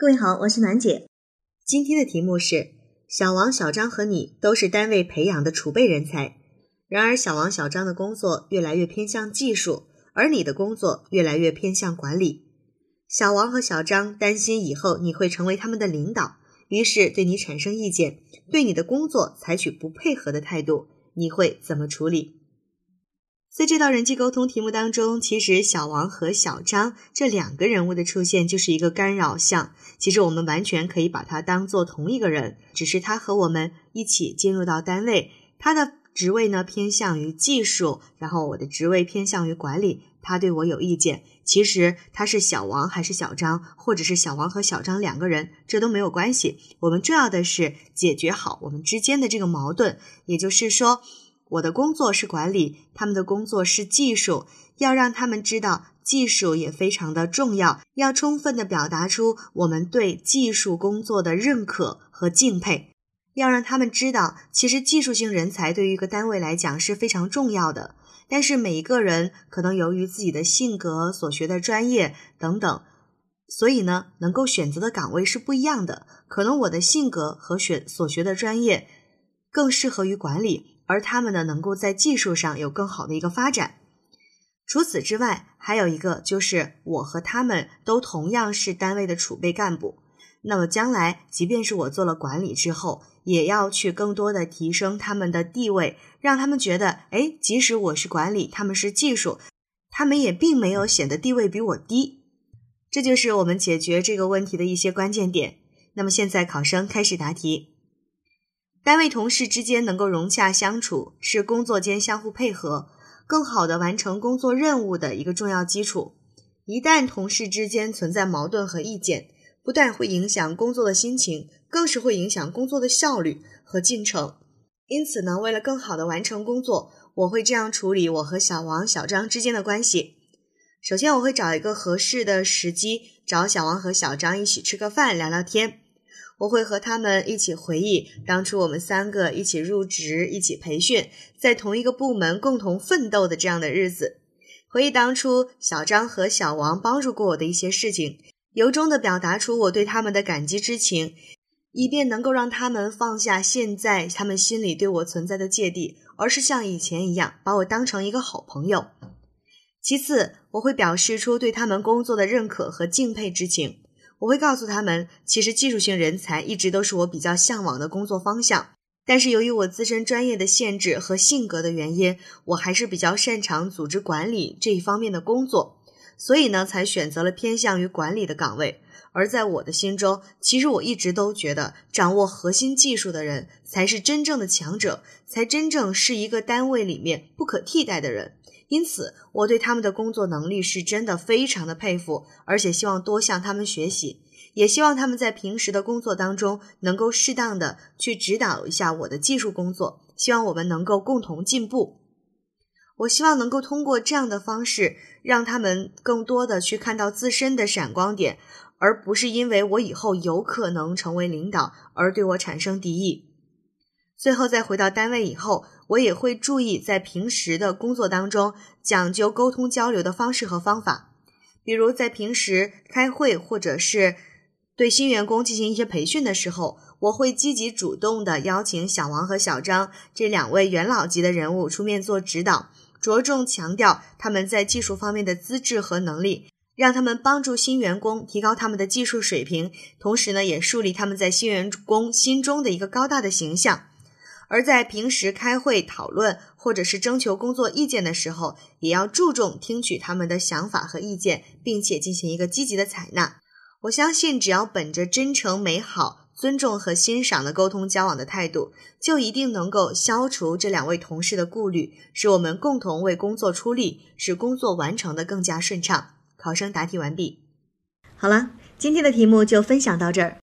各位好，我是暖姐。今天的题目是：小王、小张和你都是单位培养的储备人才。然而，小王、小张的工作越来越偏向技术，而你的工作越来越偏向管理。小王和小张担心以后你会成为他们的领导，于是对你产生意见，对你的工作采取不配合的态度。你会怎么处理？在这道人际沟通题目当中，其实小王和小张这两个人物的出现就是一个干扰项。其实我们完全可以把他当做同一个人，只是他和我们一起进入到单位，他的职位呢偏向于技术，然后我的职位偏向于管理。他对我有意见，其实他是小王还是小张，或者是小王和小张两个人，这都没有关系。我们重要的是解决好我们之间的这个矛盾，也就是说。我的工作是管理，他们的工作是技术，要让他们知道技术也非常的重要，要充分的表达出我们对技术工作的认可和敬佩，要让他们知道，其实技术性人才对于一个单位来讲是非常重要的。但是每一个人可能由于自己的性格、所学的专业等等，所以呢，能够选择的岗位是不一样的。可能我的性格和选所学的专业更适合于管理。而他们呢，能够在技术上有更好的一个发展。除此之外，还有一个就是我和他们都同样是单位的储备干部。那么将来，即便是我做了管理之后，也要去更多的提升他们的地位，让他们觉得，哎，即使我是管理，他们是技术，他们也并没有显得地位比我低。这就是我们解决这个问题的一些关键点。那么现在考生开始答题。单位同事之间能够融洽相处，是工作间相互配合、更好的完成工作任务的一个重要基础。一旦同事之间存在矛盾和意见，不但会影响工作的心情，更是会影响工作的效率和进程。因此呢，为了更好的完成工作，我会这样处理我和小王、小张之间的关系。首先，我会找一个合适的时机，找小王和小张一起吃个饭，聊聊天。我会和他们一起回忆当初我们三个一起入职、一起培训，在同一个部门共同奋斗的这样的日子。回忆当初小张和小王帮助过我的一些事情，由衷的表达出我对他们的感激之情，以便能够让他们放下现在他们心里对我存在的芥蒂，而是像以前一样把我当成一个好朋友。其次，我会表示出对他们工作的认可和敬佩之情。我会告诉他们，其实技术性人才一直都是我比较向往的工作方向，但是由于我自身专业的限制和性格的原因，我还是比较擅长组织管理这一方面的工作，所以呢，才选择了偏向于管理的岗位。而在我的心中，其实我一直都觉得，掌握核心技术的人才是真正的强者，才真正是一个单位里面不可替代的人。因此，我对他们的工作能力是真的非常的佩服，而且希望多向他们学习，也希望他们在平时的工作当中能够适当的去指导一下我的技术工作，希望我们能够共同进步。我希望能够通过这样的方式，让他们更多的去看到自身的闪光点，而不是因为我以后有可能成为领导而对我产生敌意。最后再回到单位以后，我也会注意在平时的工作当中讲究沟通交流的方式和方法。比如在平时开会或者是对新员工进行一些培训的时候，我会积极主动的邀请小王和小张这两位元老级的人物出面做指导，着重强调他们在技术方面的资质和能力，让他们帮助新员工提高他们的技术水平，同时呢，也树立他们在新员工心中的一个高大的形象。而在平时开会讨论或者是征求工作意见的时候，也要注重听取他们的想法和意见，并且进行一个积极的采纳。我相信，只要本着真诚、美好、尊重和欣赏的沟通交往的态度，就一定能够消除这两位同事的顾虑，使我们共同为工作出力，使工作完成的更加顺畅。考生答题完毕。好了，今天的题目就分享到这儿。